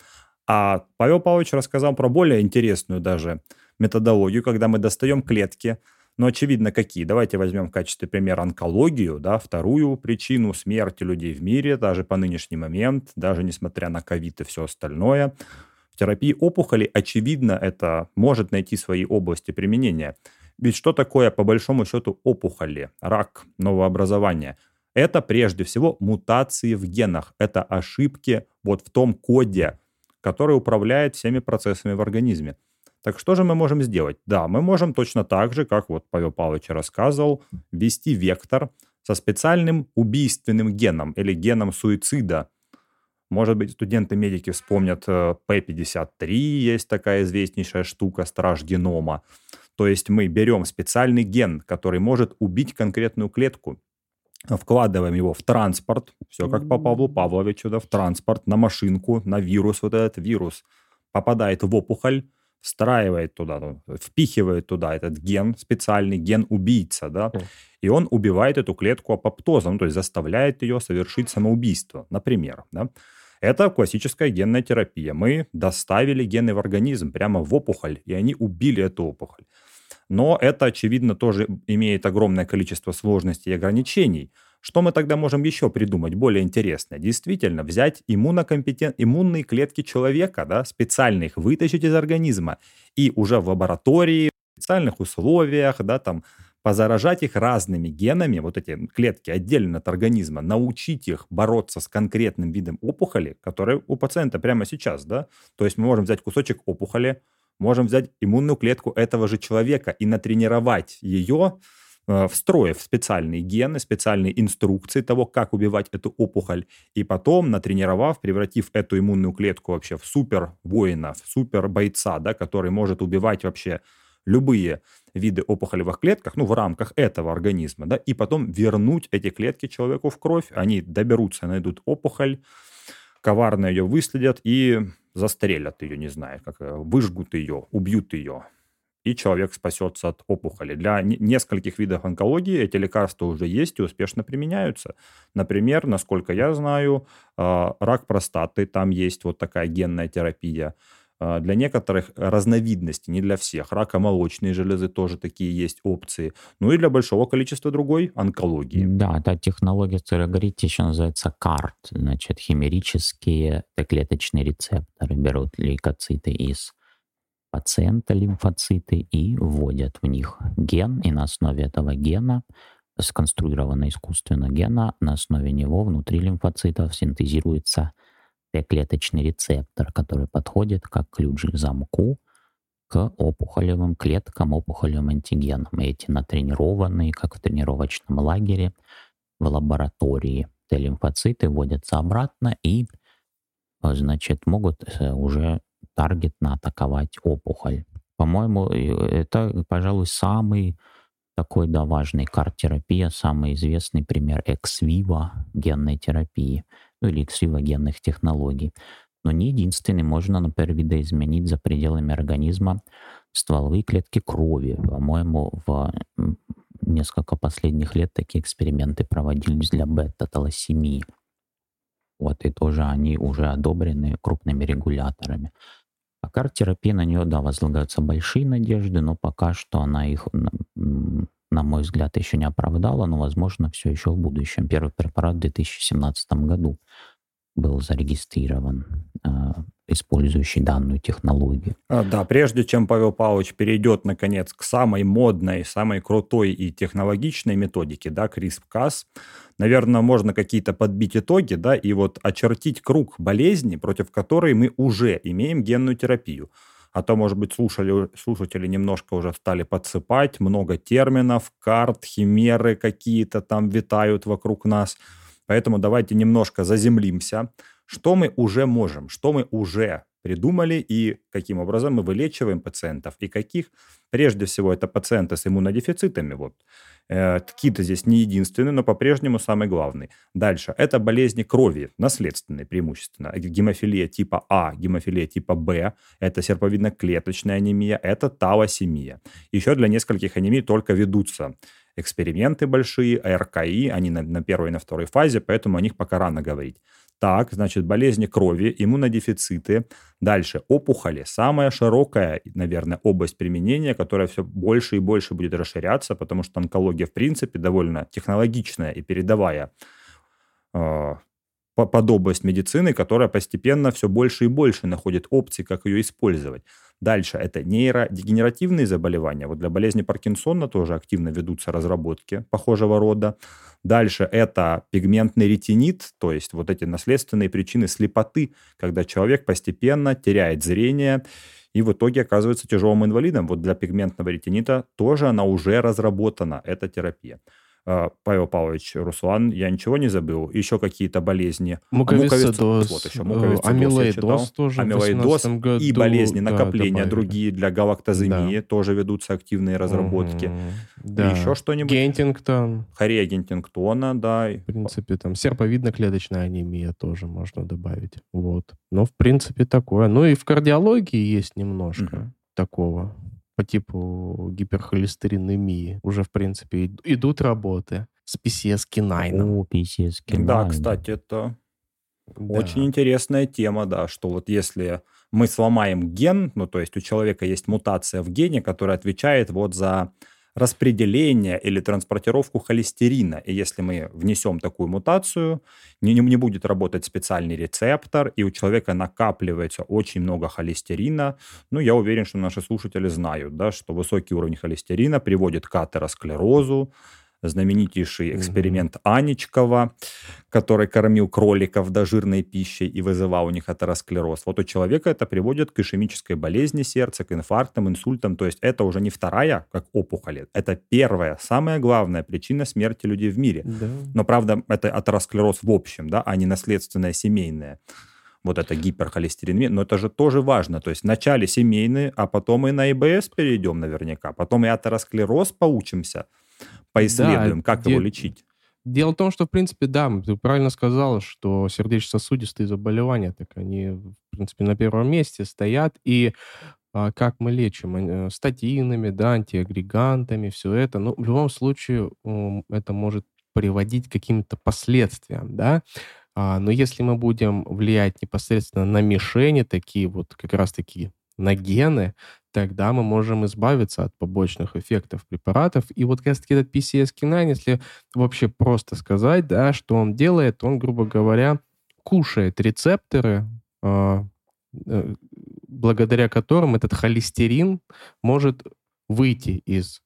А Павел Павлович рассказал про более интересную даже методологию, когда мы достаем клетки – но очевидно, какие? Давайте возьмем в качестве примера онкологию, да, вторую причину смерти людей в мире, даже по нынешний момент, даже несмотря на ковид и все остальное. В терапии опухоли, очевидно, это может найти свои области применения. Ведь что такое, по большому счету, опухоли, рак, новообразование? Это прежде всего мутации в генах, это ошибки вот в том коде, который управляет всеми процессами в организме. Так что же мы можем сделать? Да, мы можем точно так же, как вот Павел Павлович рассказывал, ввести вектор со специальным убийственным геном или геном суицида. Может быть, студенты-медики вспомнят P53, э, есть такая известнейшая штука, страж генома. То есть мы берем специальный ген, который может убить конкретную клетку, вкладываем его в транспорт, все как по Павлу Павловичу, да, в транспорт, на машинку, на вирус, вот этот вирус попадает в опухоль, встраивает туда, ну, впихивает туда этот ген, специальный ген-убийца, да, и он убивает эту клетку апоптозом, ну, то есть заставляет ее совершить самоубийство, например, да. Это классическая генная терапия. Мы доставили гены в организм, прямо в опухоль, и они убили эту опухоль. Но это, очевидно, тоже имеет огромное количество сложностей и ограничений. Что мы тогда можем еще придумать более интересное? Действительно, взять иммунокомпетент... иммунные клетки человека, да, специально их вытащить из организма и уже в лаборатории, в специальных условиях, да, там, позаражать их разными генами, вот эти клетки отдельно от организма, научить их бороться с конкретным видом опухоли, который у пациента прямо сейчас, да, то есть мы можем взять кусочек опухоли, можем взять иммунную клетку этого же человека и натренировать ее, встроив специальные гены, специальные инструкции того, как убивать эту опухоль, и потом, натренировав, превратив эту иммунную клетку вообще в супер воина, в супер бойца, да, который может убивать вообще любые виды опухолевых клетках, ну, в рамках этого организма, да, и потом вернуть эти клетки человеку в кровь, они доберутся, найдут опухоль, коварно ее выследят и застрелят ее, не знаю, как э, выжгут ее, убьют ее, и человек спасется от опухоли. Для нескольких видов онкологии эти лекарства уже есть и успешно применяются. Например, насколько я знаю, а, рак простаты, там есть вот такая генная терапия. А, для некоторых разновидностей, не для всех. Рака молочной железы тоже такие есть опции. Ну и для большого количества другой онкологии. Да, эта технология, которая говорите, еще называется CART. Значит, химерические клеточные рецепторы берут лейкоциты из пациента лимфоциты и вводят в них ген, и на основе этого гена сконструировано искусственно гена, на основе него внутри лимфоцитов синтезируется Т-клеточный рецептор, который подходит как ключ к замку к опухолевым клеткам, опухолевым антигенам. И эти натренированные, как в тренировочном лагере, в лаборатории Т-лимфоциты вводятся обратно и, значит, могут э, уже таргетно атаковать опухоль. По-моему, это, пожалуй, самый такой, да, важный карт-терапия, самый известный пример экс-виво генной терапии – ну или ксивогенных технологий. Но не единственный, можно, например, видоизменить за пределами организма стволовые клетки крови. По-моему, в несколько последних лет такие эксперименты проводились для бета-талассемии. Вот, и тоже они уже одобрены крупными регуляторами. А карт-терапия на нее, да, возлагаются большие надежды, но пока что она их на мой взгляд, еще не оправдала, но, возможно, все еще в будущем. Первый препарат в 2017 году был зарегистрирован, э, использующий данную технологию. А, да, прежде чем Павел Павлович перейдет, наконец, к самой модной, самой крутой и технологичной методике, да, CRISPR-Cas, наверное, можно какие-то подбить итоги, да, и вот очертить круг болезни, против которой мы уже имеем генную терапию а то, может быть, слушали, слушатели немножко уже стали подсыпать, много терминов, карт, химеры какие-то там витают вокруг нас. Поэтому давайте немножко заземлимся, что мы уже можем, что мы уже придумали и каким образом мы вылечиваем пациентов, и каких, прежде всего, это пациенты с иммунодефицитами. Вот. Э, Кита здесь не единственный, но по-прежнему самый главный. Дальше. Это болезни крови, наследственные преимущественно. Гемофилия типа А, гемофилия типа Б, это серповидно-клеточная анемия, это талассемия. Еще для нескольких анемий только ведутся эксперименты большие, РКИ, они на, на первой и на второй фазе, поэтому о них пока рано говорить. Так, значит, болезни крови, иммунодефициты. Дальше, опухоли. Самая широкая, наверное, область применения, которая все больше и больше будет расширяться, потому что онкология, в принципе, довольно технологичная и передовая подобласть медицины, которая постепенно все больше и больше находит опции, как ее использовать. Дальше это нейродегенеративные заболевания. Вот для болезни Паркинсона тоже активно ведутся разработки похожего рода. Дальше это пигментный ретинит, то есть вот эти наследственные причины слепоты, когда человек постепенно теряет зрение и в итоге оказывается тяжелым инвалидом. Вот для пигментного ретинита тоже она уже разработана, эта терапия. А, Павел Павлович, Руслан, я ничего не забыл. Еще какие-то болезни. Муковисцидоз, вот еще, муковисцидоз амилоидоз тоже амилоидоз году, и болезни накопления да, другие для галактоземии да. тоже ведутся активные разработки. Угу, да. И еще что-нибудь. Гентингтон. Хорея Гентингтона, да. В принципе, там серповидно-клеточная анемия тоже можно добавить. Вот. Но, в принципе, такое. Ну и в кардиологии есть немножко. Угу такого по типу гиперхолестеринемии. Уже, в принципе, идут работы с PCSK9. О, PCSK9. Да, кстати, это да. очень интересная тема, да, что вот если мы сломаем ген, ну, то есть у человека есть мутация в гене, которая отвечает вот за распределение или транспортировку холестерина. И если мы внесем такую мутацию, не, не будет работать специальный рецептор, и у человека накапливается очень много холестерина. Ну, я уверен, что наши слушатели знают, да, что высокий уровень холестерина приводит к атеросклерозу, знаменитейший эксперимент mm-hmm. Анечкова, который кормил кроликов до жирной пищи и вызывал у них атеросклероз. Вот у человека это приводит к ишемической болезни сердца, к инфарктам, инсультам. То есть это уже не вторая, как опухоль, это первая, самая главная причина смерти людей в мире. Да. Но правда, это атеросклероз в общем, да, а не наследственная семейная вот это гиперхолестеринемия, но это же тоже важно. То есть вначале семейные, а потом и на ИБС перейдем наверняка, потом и атеросклероз поучимся – поисследуем, да, как де... его лечить. Дело в том, что, в принципе, да, ты правильно сказал, что сердечно-сосудистые заболевания, так они, в принципе, на первом месте стоят. И а, как мы лечим? Э, статинами, да, антиагрегантами, все это. Но ну, в любом случае это может приводить к каким-то последствиям, да. А, но если мы будем влиять непосредственно на мишени, такие вот как раз-таки на гены, тогда мы можем избавиться от побочных эффектов препаратов. И вот как раз-таки этот PCSK9, если вообще просто сказать, да, что он делает, он, грубо говоря, кушает рецепторы, э, э, благодаря которым этот холестерин может выйти из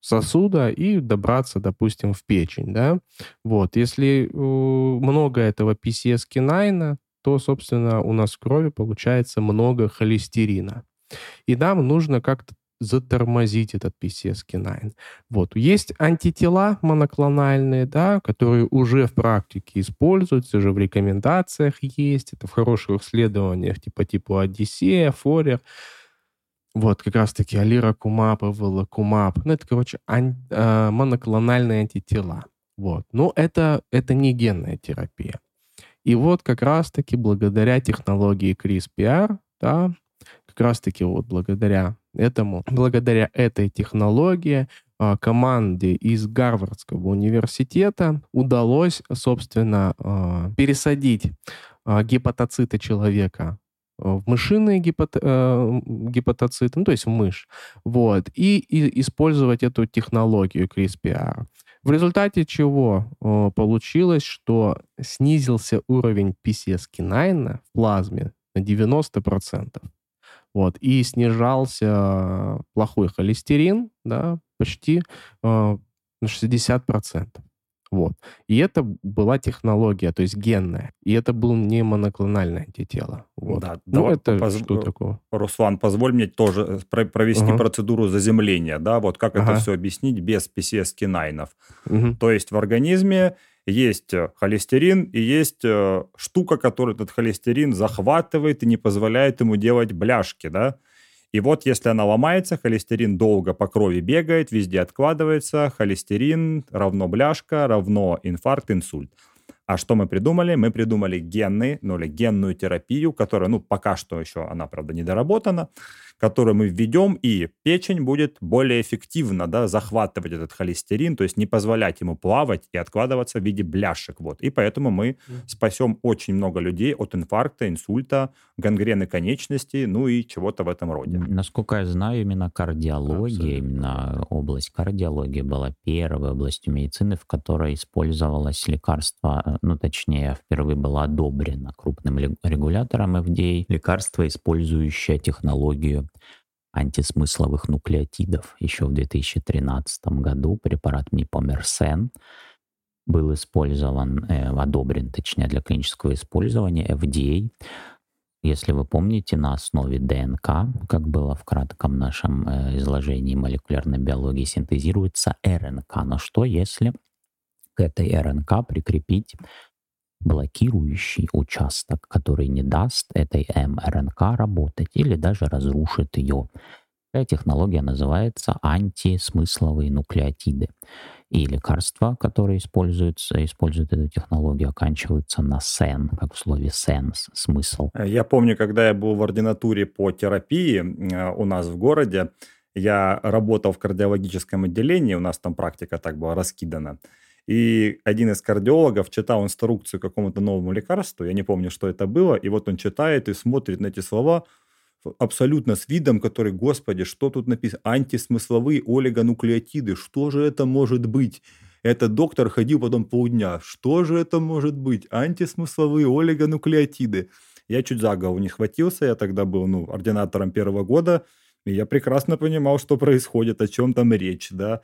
сосуда и добраться, допустим, в печень, да. Вот, если много этого PCSK9, то, собственно, у нас в крови получается много холестерина. И нам нужно как-то затормозить этот PCSK9. Вот. Есть антитела моноклональные, да, которые уже в практике используются, уже в рекомендациях есть, это в хороших исследованиях типа типа Одиссея, Форер. Вот, как раз-таки алиракумаб, эволокумаб. Ну, это, короче, ан- э, моноклональные антитела. Вот. Но это, это не генная терапия. И вот как раз-таки благодаря технологии CRISPR, да, как раз-таки вот благодаря этому, благодаря этой технологии а, команде из Гарвардского университета удалось, собственно, а, пересадить а, гепатоциты человека в мышиные гепат, э, гепатоциты, ну, то есть в мышь, вот, и, и использовать эту технологию CRISPR. В результате чего э, получилось, что снизился уровень PCSK9 в плазме на 90%. Вот, и снижался плохой холестерин, да, почти э, на 60%. Вот. И это была технология, то есть генная. И это был не моноклональное антитело. Вот. Да, ну, это поз... что такое? Руслан, позволь мне тоже э, провести uh-huh. процедуру заземления, да, вот как uh-huh. это все объяснить без PCSK9. Uh-huh. То есть в организме есть э, холестерин и есть э, штука, которая этот холестерин захватывает и не позволяет ему делать бляшки, да. И вот если она ломается, холестерин долго по крови бегает, везде откладывается, холестерин равно бляшка, равно инфаркт, инсульт. А что мы придумали? Мы придумали генные, ну или генную терапию, которая, ну, пока что еще она, правда, не доработана, которую мы введем, и печень будет более эффективно да, захватывать этот холестерин, то есть не позволять ему плавать и откладываться в виде бляшек. Вот. И поэтому мы mm. спасем очень много людей от инфаркта, инсульта, гангрены конечностей, ну и чего-то в этом роде. Насколько я знаю, именно кардиология, Абсолютно. именно область кардиологии была первой областью медицины, в которой использовалось лекарство, э, ну точнее, впервые было одобрено крупным регулятором FDA, лекарство, использующее технологию антисмысловых нуклеотидов. Еще в 2013 году препарат Мипомерсен был использован, э, одобрен, точнее, для клинического использования FDA. Если вы помните, на основе ДНК, как было в кратком нашем э, изложении молекулярной биологии, синтезируется РНК. Но что, если к этой РНК прикрепить блокирующий участок, который не даст этой мРНК работать или даже разрушит ее. Эта технология называется антисмысловые нуклеотиды. и лекарства, которые используются, используют эту технологию, оканчиваются на сен, как в слове sense, смысл. Я помню, когда я был в ординатуре по терапии э, у нас в городе, я работал в кардиологическом отделении, у нас там практика так была раскидана. И один из кардиологов читал инструкцию какому-то новому лекарству, я не помню, что это было, и вот он читает и смотрит на эти слова абсолютно с видом, который, господи, что тут написано? Антисмысловые олигонуклеотиды, что же это может быть? Этот доктор ходил потом полдня. Что же это может быть? Антисмысловые олигонуклеотиды. Я чуть за голову не схватился, я тогда был ну, ординатором первого года, и я прекрасно понимал, что происходит, о чем там речь, да.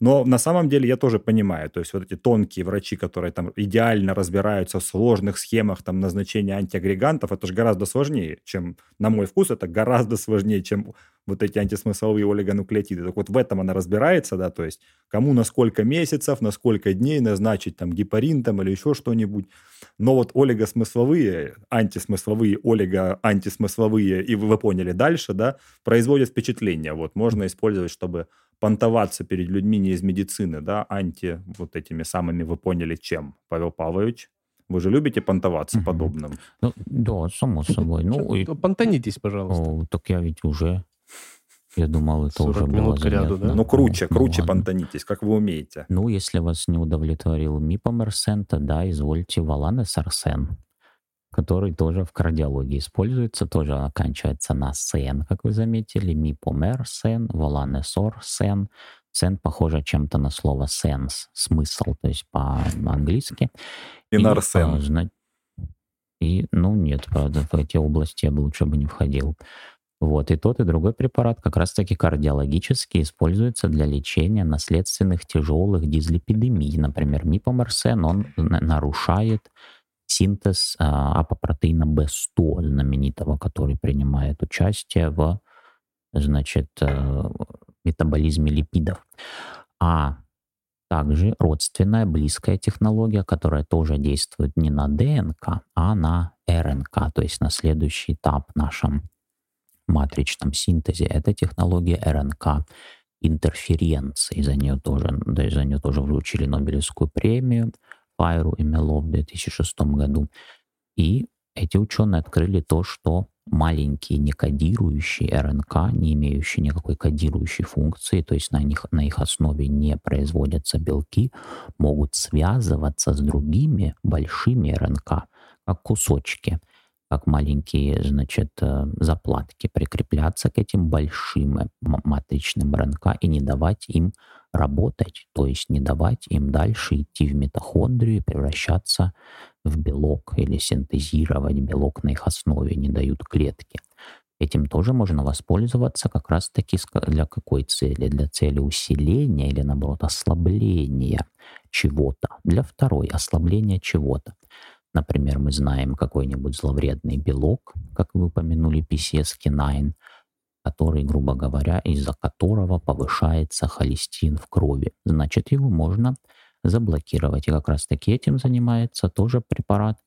Но на самом деле я тоже понимаю, то есть вот эти тонкие врачи, которые там идеально разбираются в сложных схемах там назначения антиагрегантов, это же гораздо сложнее, чем, на мой вкус, это гораздо сложнее, чем вот эти антисмысловые олигонуклеотиды. Так вот в этом она разбирается, да, то есть кому на сколько месяцев, на сколько дней назначить там гепарин там или еще что-нибудь. Но вот олигосмысловые, антисмысловые, олиго-антисмысловые, и вы поняли дальше, да, производят впечатление. Вот можно использовать, чтобы понтоваться перед людьми не из медицины, да, анти вот этими самыми, вы поняли, чем, Павел Павлович? Вы же любите понтоваться подобным? Ну, да, само собой. Ну, и... Понтанитесь, пожалуйста. О, так я ведь уже... Я думал, это уже минут было к ряду, да? Ну, круче, Ну, круче ладно. понтанитесь, как вы умеете. Ну, если вас не удовлетворил Мипомерсен, тогда извольте Валанесарсен, который тоже в кардиологии используется, тоже оканчивается на сен, как вы заметили, Мипомерсен, Валанесорсен. Сен похоже чем-то на слово sense, смысл, то есть по-английски. И И, И, ну, нет, правда, в эти области я бы лучше бы не входил. Вот, и тот, и другой препарат как раз-таки кардиологически используется для лечения наследственных тяжелых дизлипидемий. Например, мипомерсен, он на- нарушает синтез а, апопротеина B100 знаменитого, который принимает участие в, значит, э, метаболизме липидов. А также родственная, близкая технология, которая тоже действует не на ДНК, а на РНК, то есть на следующий этап нашем матричном синтезе. Это технология РНК интерференции. За нее тоже, да, за нее тоже вручили Нобелевскую премию Пайру и Мело в 2006 году. И эти ученые открыли то, что маленькие некодирующие РНК, не имеющие никакой кодирующей функции, то есть на, них, на их основе не производятся белки, могут связываться с другими большими РНК, как кусочки, как маленькие, значит, э, заплатки, прикрепляться к этим большим э, матричным РНК и не давать им работать, то есть не давать им дальше идти в митохондрию и превращаться в белок или синтезировать белок на их основе, не дают клетки. Этим тоже можно воспользоваться как раз-таки для какой цели? Для цели усиления или, наоборот, ослабления чего-то. Для второй – ослабления чего-то. Например, мы знаем какой-нибудь зловредный белок, как вы упомянули, PCSK9, который, грубо говоря, из-за которого повышается холестин в крови. Значит, его можно заблокировать. И как раз-таки этим занимается тоже препарат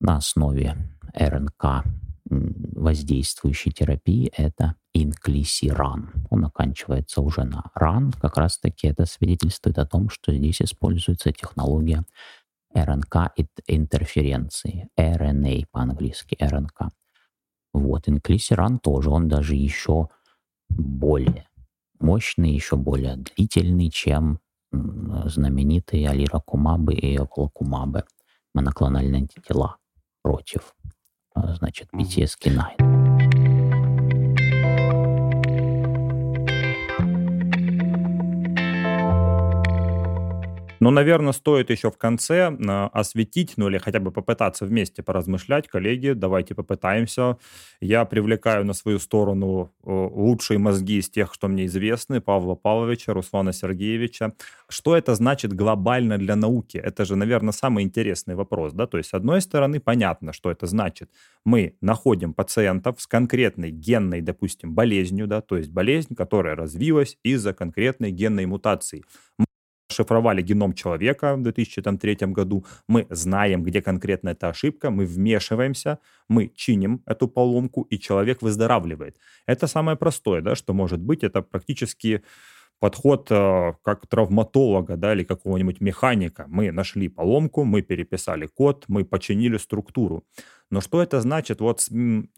на основе РНК воздействующей терапии. Это инклисиран. Он оканчивается уже на ран. Как раз-таки это свидетельствует о том, что здесь используется технология РНК интерференции. RNA по-английски, РНК. Вот, инклисиран тоже, он даже еще более мощный, еще более длительный, чем знаменитые алирокумабы и околокумабы, моноклональные антитела против, а, значит, Мгм. PCSK9. Ну, наверное, стоит еще в конце э, осветить, ну или хотя бы попытаться вместе поразмышлять. Коллеги, давайте попытаемся. Я привлекаю на свою сторону лучшие мозги из тех, что мне известны, Павла Павловича, Руслана Сергеевича. Что это значит глобально для науки? Это же, наверное, самый интересный вопрос. Да? То есть, с одной стороны, понятно, что это значит. Мы находим пациентов с конкретной генной, допустим, болезнью, да? то есть болезнь, которая развилась из-за конкретной генной мутации шифровали геном человека в 2003 году, мы знаем, где конкретно эта ошибка, мы вмешиваемся, мы чиним эту поломку, и человек выздоравливает. Это самое простое, да, что может быть, это практически подход э, как травматолога, да, или какого-нибудь механика. Мы нашли поломку, мы переписали код, мы починили структуру. Но что это значит вот с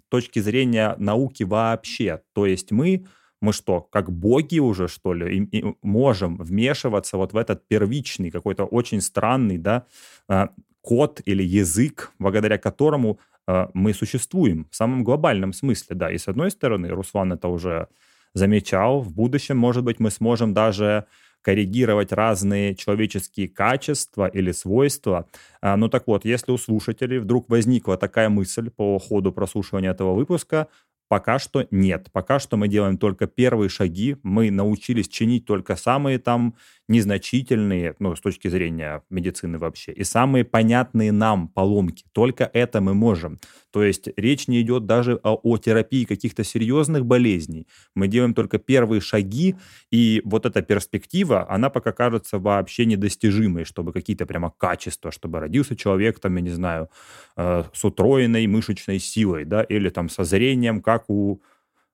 точки зрения науки вообще? То есть мы мы что, как боги уже, что ли, и, и можем вмешиваться вот в этот первичный, какой-то очень странный, да, э, код или язык, благодаря которому э, мы существуем в самом глобальном смысле, да. И с одной стороны, Руслан это уже замечал, в будущем, может быть, мы сможем даже коррегировать разные человеческие качества или свойства. А, ну так вот, если у слушателей вдруг возникла такая мысль по ходу прослушивания этого выпуска, Пока что нет. Пока что мы делаем только первые шаги. Мы научились чинить только самые там незначительные, ну, с точки зрения медицины вообще, и самые понятные нам поломки. Только это мы можем. То есть речь не идет даже о, о терапии каких-то серьезных болезней. Мы делаем только первые шаги, и вот эта перспектива, она пока кажется вообще недостижимой, чтобы какие-то прямо качества, чтобы родился человек, там, я не знаю, э, с утроенной мышечной силой, да, или там со зрением, как у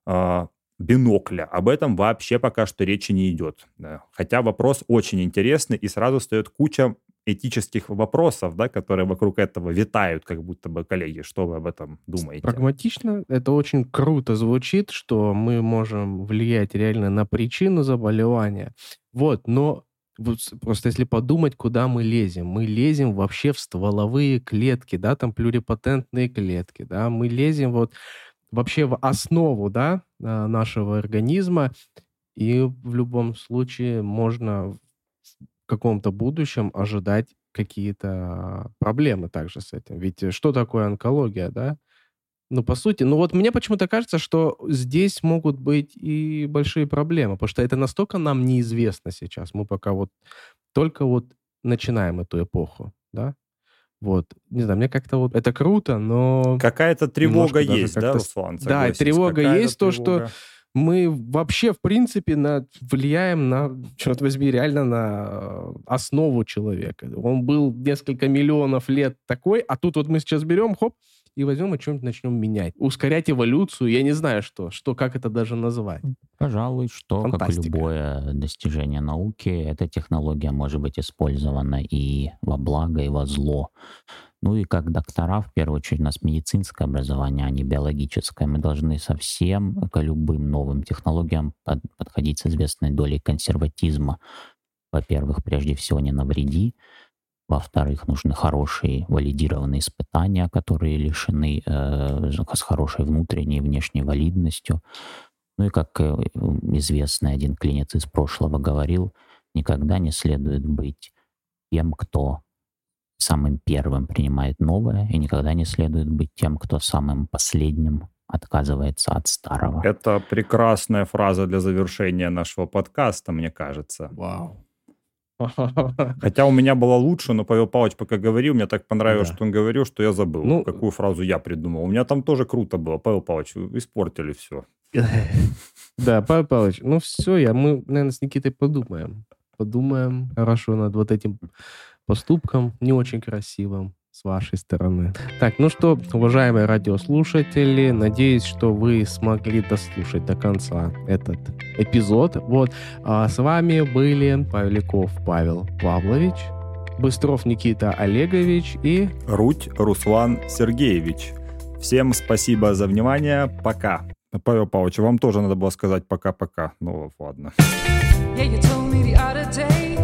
э, бинокля. Об этом вообще пока что речи не идет. Хотя вопрос очень интересный, и сразу встает куча этических вопросов, да, которые вокруг этого витают, как будто бы, коллеги, что вы об этом думаете? Прагматично, это очень круто звучит, что мы можем влиять реально на причину заболевания. Вот, но просто если подумать, куда мы лезем, мы лезем вообще в стволовые клетки, да, там плюрипатентные клетки, да, мы лезем вот вообще в основу, да, а, нашего организма, и в любом случае можно в каком-то будущем ожидать какие-то проблемы также с этим. Ведь что такое онкология, да? Ну, по сути, ну вот мне почему-то кажется, что здесь могут быть и большие проблемы, потому что это настолько нам неизвестно сейчас. Мы пока вот только вот начинаем эту эпоху, да? Вот, не знаю, мне как-то вот это круто, но... Какая-то тревога есть, да, Руслан? Да, тревога есть, то, что мы вообще, в принципе, на, влияем на, черт возьми, реально на э, основу человека. Он был несколько миллионов лет такой, а тут вот мы сейчас берем, хоп, и возьмем и что-нибудь начнем менять. Ускорять эволюцию, я не знаю что, что как это даже назвать. Пожалуй, что, Фантастика. как любое достижение науки, эта технология может быть использована и во благо, и во зло. Ну и как доктора, в первую очередь, у нас медицинское образование, а не биологическое. Мы должны совсем к любым новым технологиям под, подходить с известной долей консерватизма. Во-первых, прежде всего, не навреди. Во-вторых, нужны хорошие валидированные испытания, которые лишены э, с хорошей внутренней и внешней валидностью. Ну и как э, известный один клинец из прошлого говорил, никогда не следует быть тем, кто самым первым принимает новое, и никогда не следует быть тем, кто самым последним отказывается от старого. Это прекрасная фраза для завершения нашего подкаста, мне кажется. Вау. Хотя у меня была лучше, но Павел Павлович пока говорил, мне так понравилось, да. что он говорил, что я забыл, ну, какую фразу я придумал. У меня там тоже круто было. Павел Павлович, испортили все. Да, Павел Павлович, ну все, я, мы, наверное, с Никитой подумаем. Подумаем хорошо над вот этим поступком не очень красивым с вашей стороны. Так, ну что, уважаемые радиослушатели, надеюсь, что вы смогли дослушать до конца этот эпизод. Вот, а с вами были Павляков Павел Павлович, Быстров Никита Олегович и... Руть Руслан Сергеевич. Всем спасибо за внимание. Пока. Павел Павлович, вам тоже надо было сказать пока-пока. Ну, ладно. Yeah,